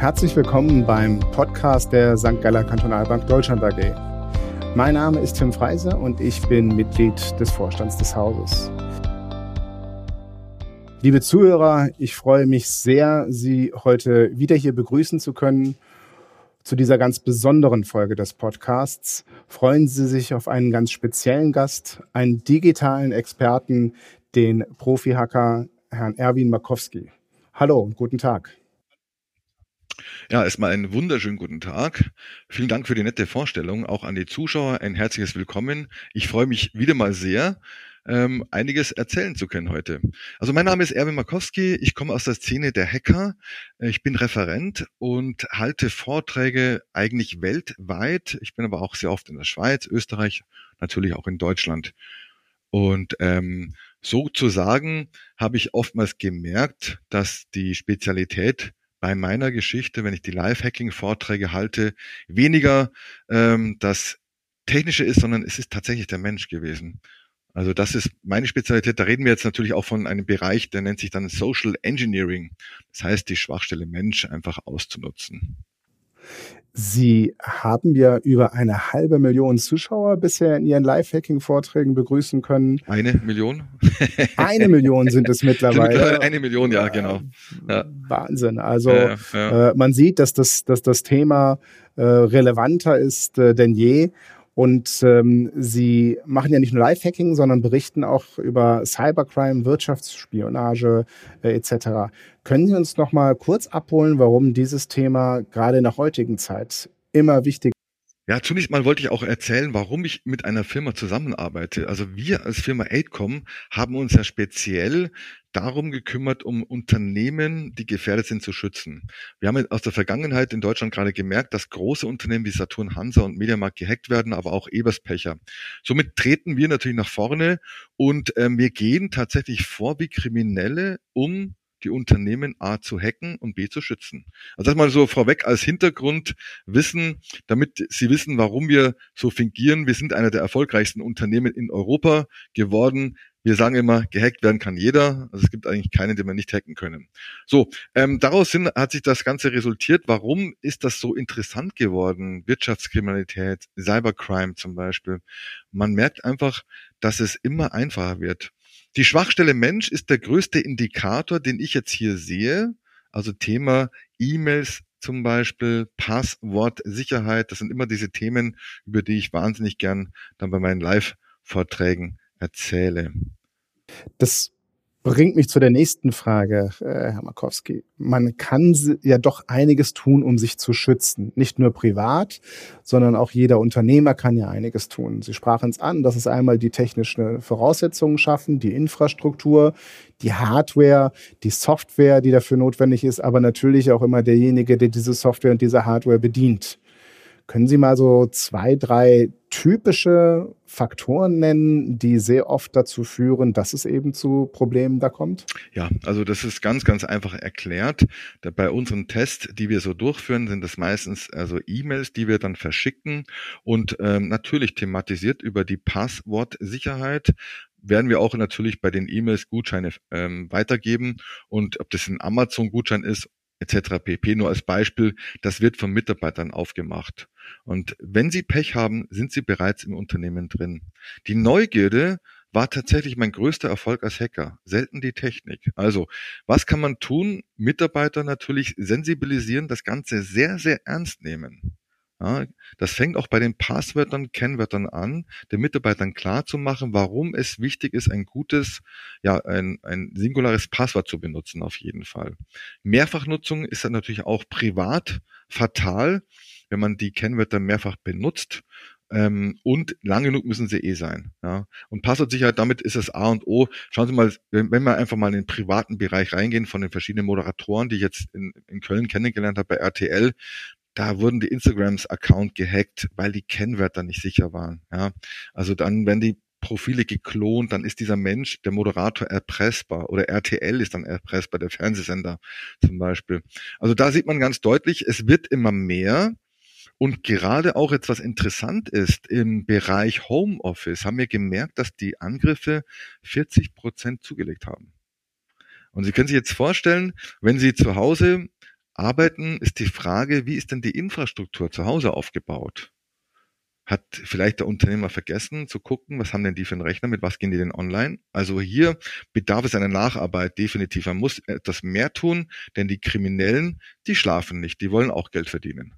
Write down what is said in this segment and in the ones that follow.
Herzlich willkommen beim Podcast der St. Galler Kantonalbank Deutschland AG. Mein Name ist Tim Freise und ich bin Mitglied des Vorstands des Hauses. Liebe Zuhörer, ich freue mich sehr, Sie heute wieder hier begrüßen zu können. Zu dieser ganz besonderen Folge des Podcasts freuen Sie sich auf einen ganz speziellen Gast, einen digitalen Experten, den Profi-Hacker Herrn Erwin Markowski. Hallo und guten Tag. Ja, erstmal einen wunderschönen guten Tag. Vielen Dank für die nette Vorstellung. Auch an die Zuschauer ein herzliches Willkommen. Ich freue mich wieder mal sehr, ähm, einiges erzählen zu können heute. Also mein Name ist Erwin Markowski. Ich komme aus der Szene der Hacker. Ich bin Referent und halte Vorträge eigentlich weltweit. Ich bin aber auch sehr oft in der Schweiz, Österreich, natürlich auch in Deutschland. Und ähm, sozusagen habe ich oftmals gemerkt, dass die Spezialität bei meiner Geschichte, wenn ich die Live-Hacking-Vorträge halte, weniger ähm, das Technische ist, sondern es ist tatsächlich der Mensch gewesen. Also das ist meine Spezialität. Da reden wir jetzt natürlich auch von einem Bereich, der nennt sich dann Social Engineering. Das heißt, die Schwachstelle Mensch einfach auszunutzen. Sie haben ja über eine halbe Million Zuschauer bisher in Ihren Live-Hacking-Vorträgen begrüßen können. Eine Million? eine Million sind es mittlerweile. eine Million, ja, genau. Ja. Wahnsinn. Also ja, ja. Äh, man sieht, dass das, dass das Thema äh, relevanter ist äh, denn je. Und ähm, sie machen ja nicht nur Live-Hacking, sondern berichten auch über Cybercrime, Wirtschaftsspionage äh, etc. Können Sie uns noch mal kurz abholen, warum dieses Thema gerade in der heutigen Zeit immer wichtiger ja, zunächst mal wollte ich auch erzählen, warum ich mit einer Firma zusammenarbeite. Also wir als Firma Aidcom haben uns ja speziell darum gekümmert, um Unternehmen, die gefährdet sind, zu schützen. Wir haben aus der Vergangenheit in Deutschland gerade gemerkt, dass große Unternehmen wie Saturn, Hansa und Mediamarkt gehackt werden, aber auch Eberspecher. Somit treten wir natürlich nach vorne und äh, wir gehen tatsächlich vor wie Kriminelle, um die Unternehmen A zu hacken und B zu schützen. Also das mal so vorweg als Hintergrund wissen, damit Sie wissen, warum wir so fingieren. Wir sind einer der erfolgreichsten Unternehmen in Europa geworden. Wir sagen immer, gehackt werden kann jeder. Also es gibt eigentlich keinen, den wir nicht hacken können. So, ähm, daraus hin hat sich das Ganze resultiert. Warum ist das so interessant geworden? Wirtschaftskriminalität, Cybercrime zum Beispiel. Man merkt einfach, dass es immer einfacher wird. Die Schwachstelle Mensch ist der größte Indikator, den ich jetzt hier sehe. Also Thema E-Mails zum Beispiel, Passwortsicherheit. Das sind immer diese Themen, über die ich wahnsinnig gern dann bei meinen Live-Vorträgen erzähle. Das bringt mich zu der nächsten Frage, äh, Herr Markowski. Man kann ja doch einiges tun, um sich zu schützen. Nicht nur privat, sondern auch jeder Unternehmer kann ja einiges tun. Sie sprachen es an, dass es einmal die technischen Voraussetzungen schaffen, die Infrastruktur, die Hardware, die Software, die dafür notwendig ist, aber natürlich auch immer derjenige, der diese Software und diese Hardware bedient. Können Sie mal so zwei, drei typische Faktoren nennen, die sehr oft dazu führen, dass es eben zu Problemen da kommt? Ja, also das ist ganz, ganz einfach erklärt. Bei unseren Tests, die wir so durchführen, sind es meistens also E-Mails, die wir dann verschicken und ähm, natürlich thematisiert über die Passwortsicherheit werden wir auch natürlich bei den E-Mails Gutscheine ähm, weitergeben und ob das ein Amazon-Gutschein ist etc. pp. Nur als Beispiel, das wird von Mitarbeitern aufgemacht. Und wenn Sie Pech haben, sind Sie bereits im Unternehmen drin. Die Neugierde war tatsächlich mein größter Erfolg als Hacker. Selten die Technik. Also, was kann man tun? Mitarbeiter natürlich sensibilisieren, das Ganze sehr, sehr ernst nehmen. Ja, das fängt auch bei den Passwörtern, Kennwörtern an, den Mitarbeitern klar zu machen, warum es wichtig ist, ein gutes, ja, ein, ein singulares Passwort zu benutzen, auf jeden Fall. Mehrfachnutzung ist dann natürlich auch privat fatal, wenn man die Kennwörter mehrfach benutzt. Ähm, und lang genug müssen sie eh sein. Ja. Und Passwortsicherheit, damit ist es A und O. Schauen Sie mal, wenn, wenn wir einfach mal in den privaten Bereich reingehen von den verschiedenen Moderatoren, die ich jetzt in, in Köln kennengelernt habe bei RTL, da wurden die Instagrams Account gehackt, weil die Kennwörter nicht sicher waren. Ja, also dann, wenn die Profile geklont, dann ist dieser Mensch, der Moderator, erpressbar oder RTL ist dann erpressbar, der Fernsehsender zum Beispiel. Also da sieht man ganz deutlich, es wird immer mehr. Und gerade auch jetzt, was interessant ist, im Bereich Homeoffice haben wir gemerkt, dass die Angriffe 40 Prozent zugelegt haben. Und Sie können sich jetzt vorstellen, wenn Sie zu Hause arbeiten, ist die Frage, wie ist denn die Infrastruktur zu Hause aufgebaut? Hat vielleicht der Unternehmer vergessen zu gucken, was haben denn die für einen Rechner, mit was gehen die denn online? Also hier bedarf es einer Nacharbeit definitiv. Man muss etwas mehr tun, denn die Kriminellen, die schlafen nicht, die wollen auch Geld verdienen.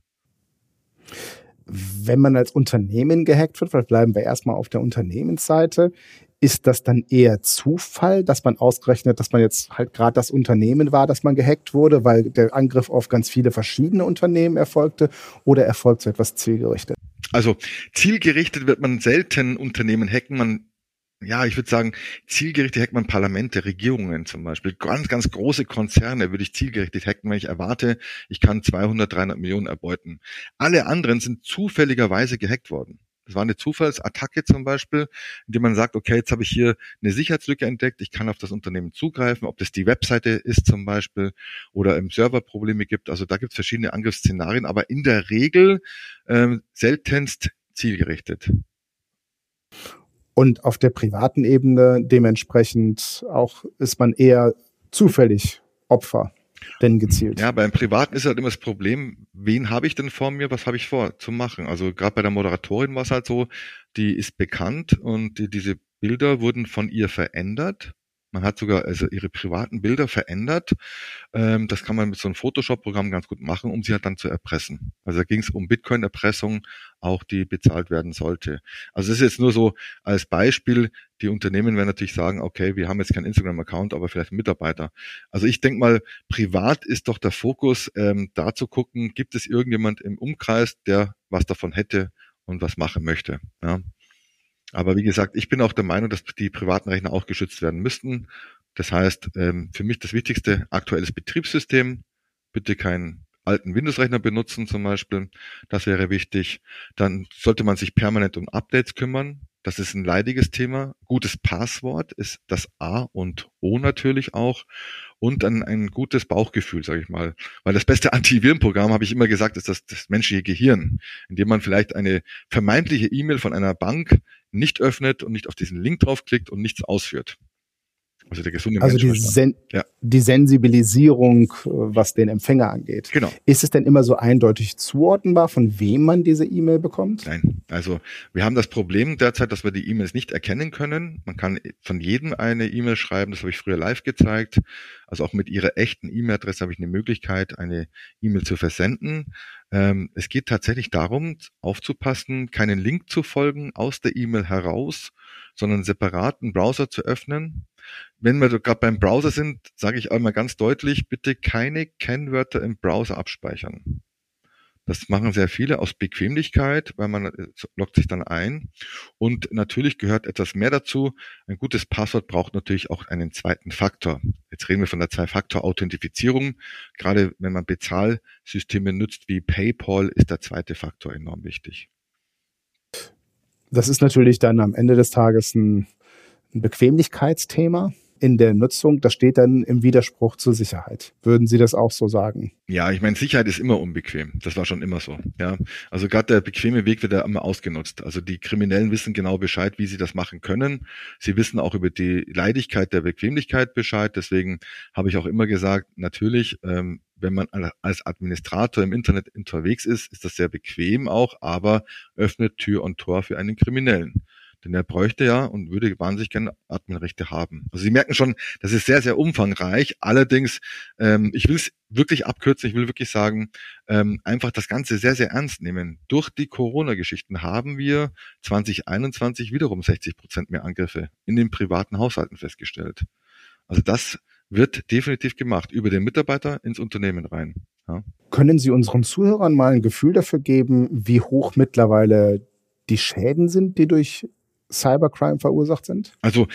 Wenn man als Unternehmen gehackt wird, vielleicht bleiben wir erstmal auf der Unternehmensseite, ist das dann eher Zufall, dass man ausgerechnet, dass man jetzt halt gerade das Unternehmen war, dass man gehackt wurde, weil der Angriff auf ganz viele verschiedene Unternehmen erfolgte oder erfolgt so etwas zielgerichtet? Also zielgerichtet wird man selten Unternehmen hacken. Man ja, ich würde sagen, zielgerichtet hackt man Parlamente, Regierungen zum Beispiel. Ganz, ganz große Konzerne würde ich zielgerichtet hacken, wenn ich erwarte, ich kann 200, 300 Millionen erbeuten. Alle anderen sind zufälligerweise gehackt worden. Das war eine Zufallsattacke zum Beispiel, indem man sagt, okay, jetzt habe ich hier eine Sicherheitslücke entdeckt, ich kann auf das Unternehmen zugreifen, ob das die Webseite ist zum Beispiel oder im Server Probleme gibt. Also da gibt es verschiedene Angriffsszenarien, aber in der Regel ähm, seltenst zielgerichtet. Und auf der privaten Ebene dementsprechend auch ist man eher zufällig Opfer denn gezielt. Ja, beim Privaten ist halt immer das Problem, wen habe ich denn vor mir, was habe ich vor zu machen? Also gerade bei der Moderatorin war es halt so, die ist bekannt und die, diese Bilder wurden von ihr verändert man hat sogar also ihre privaten Bilder verändert. Ähm, das kann man mit so einem Photoshop-Programm ganz gut machen, um sie halt dann zu erpressen. Also da ging es um Bitcoin-Erpressung, auch die bezahlt werden sollte. Also das ist jetzt nur so als Beispiel. Die Unternehmen werden natürlich sagen, okay, wir haben jetzt keinen Instagram-Account, aber vielleicht einen Mitarbeiter. Also ich denke mal, privat ist doch der Fokus, ähm, da zu gucken, gibt es irgendjemand im Umkreis, der was davon hätte und was machen möchte. Ja. Aber wie gesagt, ich bin auch der Meinung, dass die privaten Rechner auch geschützt werden müssten. Das heißt, ähm, für mich das Wichtigste, aktuelles Betriebssystem, bitte keinen alten Windows-Rechner benutzen zum Beispiel. Das wäre wichtig. Dann sollte man sich permanent um Updates kümmern. Das ist ein leidiges Thema. Gutes Passwort ist das A und O natürlich auch. Und dann ein gutes Bauchgefühl, sage ich mal. Weil das beste Antivirenprogramm, habe ich immer gesagt, ist das, das menschliche Gehirn, indem man vielleicht eine vermeintliche E-Mail von einer Bank nicht öffnet und nicht auf diesen Link draufklickt und nichts ausführt. Also der gesunde also die, Sen ja. die Sensibilisierung, äh, was den Empfänger angeht. Genau. Ist es denn immer so eindeutig zuordnenbar, von wem man diese E-Mail bekommt? Nein. Also wir haben das Problem derzeit, dass wir die E-Mails nicht erkennen können. Man kann von jedem eine E-Mail schreiben. Das habe ich früher live gezeigt. Also auch mit Ihrer echten E-Mail-Adresse habe ich eine Möglichkeit, eine E-Mail zu versenden. Ähm, es geht tatsächlich darum, aufzupassen, keinen Link zu folgen aus der E-Mail heraus, sondern separaten Browser zu öffnen wenn wir gerade beim Browser sind, sage ich einmal ganz deutlich, bitte keine Kennwörter im Browser abspeichern. Das machen sehr viele aus Bequemlichkeit, weil man äh, loggt sich dann ein. Und natürlich gehört etwas mehr dazu. Ein gutes Passwort braucht natürlich auch einen zweiten Faktor. Jetzt reden wir von der Zwei-Faktor-Authentifizierung. Gerade wenn man Bezahlsysteme nutzt wie PayPal, ist der zweite Faktor enorm wichtig. Das ist natürlich dann am Ende des Tages ein ein Bequemlichkeitsthema in der Nutzung, das steht dann im Widerspruch zur Sicherheit. Würden Sie das auch so sagen? Ja, ich meine, Sicherheit ist immer unbequem. Das war schon immer so. Ja, also gerade der bequeme Weg wird ja immer ausgenutzt. Also die Kriminellen wissen genau Bescheid, wie sie das machen können. Sie wissen auch über die Leidigkeit der Bequemlichkeit Bescheid. Deswegen habe ich auch immer gesagt, natürlich, ähm, wenn man als Administrator im Internet unterwegs ist, ist das sehr bequem auch, aber öffnet Tür und Tor für einen Kriminellen. Denn er bräuchte ja und würde wahnsinnig gerne Adminrechte haben. Also Sie merken schon, das ist sehr, sehr umfangreich. Allerdings, ähm, ich will es wirklich abkürzen, ich will wirklich sagen, ähm, einfach das Ganze sehr, sehr ernst nehmen. Durch die Corona-Geschichten haben wir 2021 wiederum 60 Prozent mehr Angriffe in den privaten Haushalten festgestellt. Also das wird definitiv gemacht, über den Mitarbeiter ins Unternehmen rein. Ja. Können Sie unseren Zuhörern mal ein Gefühl dafür geben, wie hoch mittlerweile die Schäden sind, die durch Cybercrime verursacht sind? Also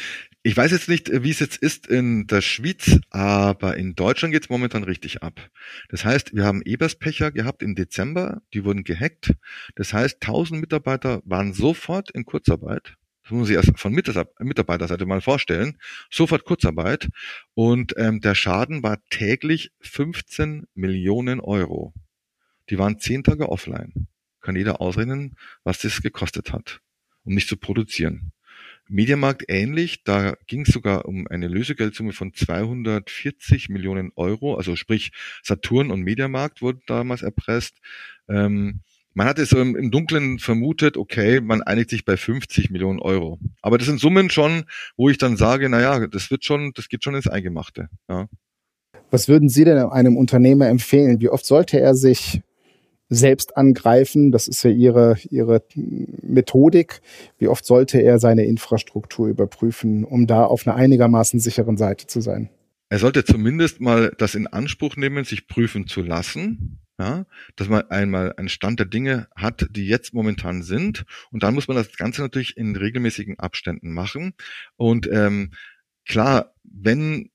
ich weiß jetzt nicht, wie es jetzt ist in der Schweiz, aber in Deutschland geht es momentan richtig ab. Das heißt, wir haben Eberspecher gehabt im Dezember, die wurden gehackt. Das heißt, 1000 Mitarbeiter waren sofort in Kurzarbeit. Das muss man sich erst von Mitarbeiterseite mal vorstellen. Sofort Kurzarbeit. Und ähm, der Schaden war täglich 15 Millionen Euro. Die waren zehn Tage offline. Kann jeder ausrechnen, was das gekostet hat um nicht zu produzieren. Mediamarkt ähnlich. Da ging es sogar um eine Lösegeldsumme von 240 Millionen Euro. Also sprich Saturn und Mediamarkt wurden damals erpresst. Ähm, man hatte so im, im Dunkeln vermutet, okay, man einigt sich bei 50 Millionen Euro. Aber das sind Summen schon, wo ich dann sage, naja, das wird schon, das geht schon ins Eingemachte. Ja. Was würden Sie denn einem Unternehmer empfehlen? Wie oft sollte er sich selbst angreifen? Das ist ja Ihre, Ihre Methodik. Wie oft sollte er seine Infrastruktur überprüfen, um da auf einer einigermaßen sicheren Seite zu sein? Er sollte zumindest mal das in Anspruch nehmen, sich prüfen zu lassen. Ja, dass man einmal einen Stand der Dinge hat, die jetzt momentan sind. Und dann muss man das Ganze natürlich in regelmäßigen Abständen machen. Und ähm, klar, wenn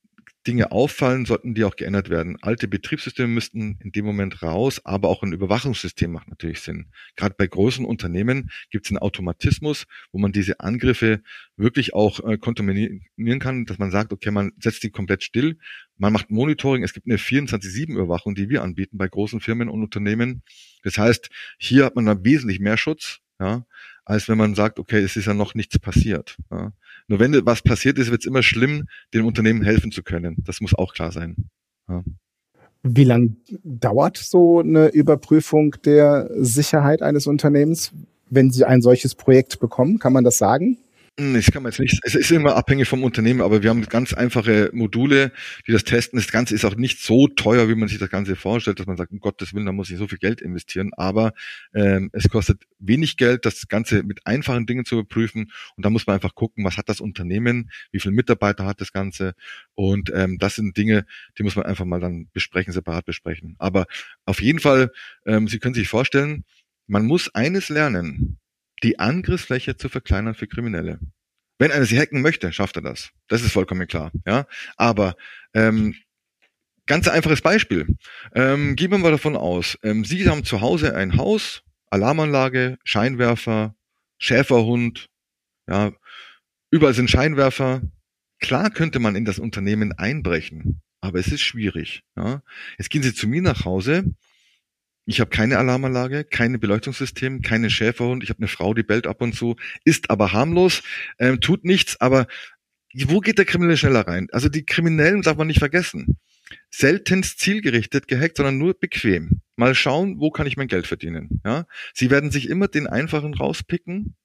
Dinge auffallen, sollten die auch geändert werden. Alte Betriebssysteme müssten in dem Moment raus, aber auch ein Überwachungssystem macht natürlich Sinn. Gerade bei großen Unternehmen gibt es einen Automatismus, wo man diese Angriffe wirklich auch äh, kontaminieren kann, dass man sagt, okay, man setzt die komplett still, man macht Monitoring, es gibt eine 24-7-Überwachung, die wir anbieten bei großen Firmen und Unternehmen. Das heißt, hier hat man dann wesentlich mehr Schutz, ja, als wenn man sagt, okay, es ist ja noch nichts passiert. Ja. Nur wenn was passiert ist, wird es immer schlimm, dem Unternehmen helfen zu können. Das muss auch klar sein. Ja. Wie lang dauert so eine Überprüfung der Sicherheit eines Unternehmens, wenn Sie ein solches Projekt bekommen? Kann man das sagen? Hm, ich kann man jetzt nicht, es ist immer abhängig vom Unternehmen, aber wir haben ganz einfache Module, die das testen. Das Ganze ist auch nicht so teuer, wie man sich das Ganze vorstellt, dass man sagt, um Gottes Willen, da muss ich so viel Geld investieren. Aber ähm, es kostet wenig Geld, das Ganze mit einfachen Dingen zu überprüfen. Und da muss man einfach gucken, was hat das Unternehmen, wie viele Mitarbeiter hat das Ganze. Und ähm, das sind Dinge, die muss man einfach mal dann besprechen, separat besprechen. Aber auf jeden Fall, ähm, Sie können sich vorstellen, man muss eines lernen die Angriffsfläche zu verkleinern für Kriminelle. Wenn einer sie hacken möchte, schafft er das. Das ist vollkommen klar. Ja, aber ähm, ganz einfaches Beispiel. Ähm, gehen wir mal davon aus, ähm, Sie haben zu Hause ein Haus, Alarmanlage, Scheinwerfer, Schäferhund, ja, überall sind Scheinwerfer. Klar könnte man in das Unternehmen einbrechen, aber es ist schwierig. Ja. Jetzt gehen Sie zu mir nach Hause, ich habe keine Alarmanlage, keine Beleuchtungssystem, keine Schäferhund. Ich habe eine Frau, die bellt ab und zu, ist aber harmlos, ähm, tut nichts. Aber wo geht der Kriminelle schneller rein? Also die Kriminellen darf man nicht vergessen. Seltenst zielgerichtet gehackt, sondern nur bequem. Mal schauen, wo kann ich mein Geld verdienen. Ja, sie werden sich immer den einfachen rauspicken.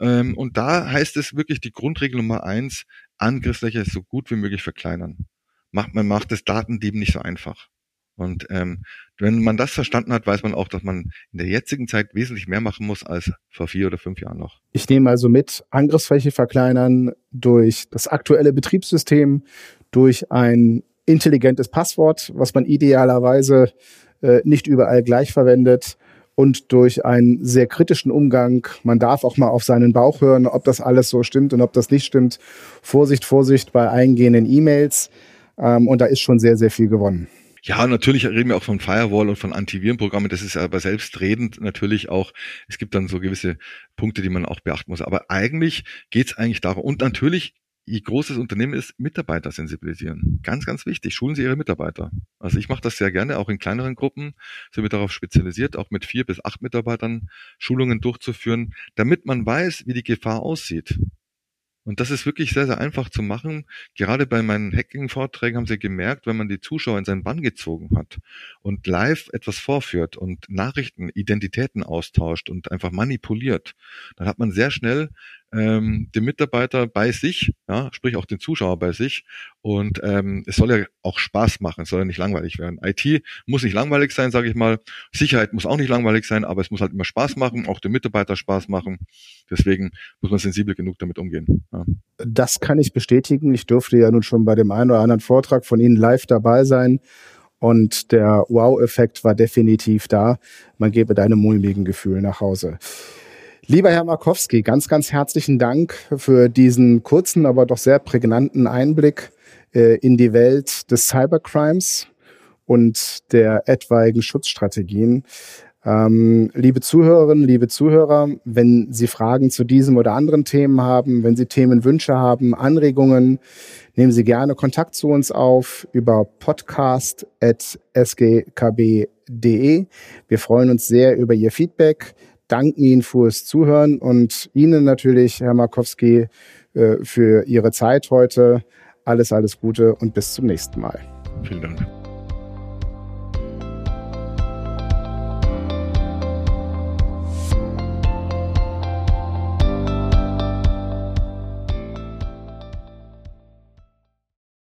Ähm, und da heißt es wirklich die Grundregel Nummer eins: Angriffsfläche so gut wie möglich verkleinern. Macht man macht es Datendieben nicht so einfach. Und ähm, wenn man das verstanden hat, weiß man auch, dass man in der jetzigen Zeit wesentlich mehr machen muss als vor vier oder fünf Jahren noch. Ich nehme also mit, Angriffsfläche verkleinern durch das aktuelle Betriebssystem, durch ein intelligentes Passwort, was man idealerweise äh, nicht überall gleich verwendet und durch einen sehr kritischen Umgang. Man darf auch mal auf seinen Bauch hören, ob das alles so stimmt und ob das nicht stimmt. Vorsicht, Vorsicht bei eingehenden E-Mails. Ähm, und da ist schon sehr, sehr viel gewonnen. Ja, natürlich reden wir auch von Firewall und von Antivirenprogrammen. Das ist aber selbstredend natürlich auch. Es gibt dann so gewisse Punkte, die man auch beachten muss. Aber eigentlich geht es eigentlich darum. Und natürlich, je groß das Unternehmen ist, Mitarbeiter sensibilisieren. Ganz, ganz wichtig. Schulen Sie Ihre Mitarbeiter. Also ich mache das sehr gerne, auch in kleineren Gruppen sind wir darauf spezialisiert, auch mit vier bis acht Mitarbeitern Schulungen durchzuführen, damit man weiß, wie die Gefahr aussieht. Und das ist wirklich sehr, sehr einfach zu machen. Gerade bei meinen Hacking-Vorträgen haben Sie gemerkt, wenn man die Zuschauer in seinen Bann gezogen hat und live etwas vorführt und Nachrichten, Identitäten austauscht und einfach manipuliert, dann hat man sehr schnell ähm, den Mitarbeiter bei sich, ja, sprich auch den Zuschauer bei sich. Und ähm, es soll ja auch Spaß machen, es soll ja nicht langweilig werden. IT muss nicht langweilig sein, sage ich mal. Sicherheit muss auch nicht langweilig sein, aber es muss halt immer Spaß machen, auch dem Mitarbeiter Spaß machen. Deswegen muss man sensibel genug damit umgehen. Ja. Das kann ich bestätigen. Ich durfte ja nun schon bei dem einen oder anderen Vortrag von Ihnen live dabei sein. Und der Wow-Effekt war definitiv da. Man gebe deinem mulmigen Gefühl nach Hause. Lieber Herr Markowski, ganz, ganz herzlichen Dank für diesen kurzen, aber doch sehr prägnanten Einblick äh, in die Welt des Cybercrimes und der etwaigen Schutzstrategien. Ähm, liebe Zuhörerinnen, liebe Zuhörer, wenn Sie Fragen zu diesem oder anderen Themen haben, wenn Sie Themenwünsche haben, Anregungen, nehmen Sie gerne Kontakt zu uns auf über podcast.sgkb.de. Wir freuen uns sehr über Ihr Feedback danken Ihnen fürs Zuhören und Ihnen natürlich, Herr Markowski, äh, für Ihre Zeit heute. Alles, alles Gute und bis zum nächsten Mal. Vielen Dank.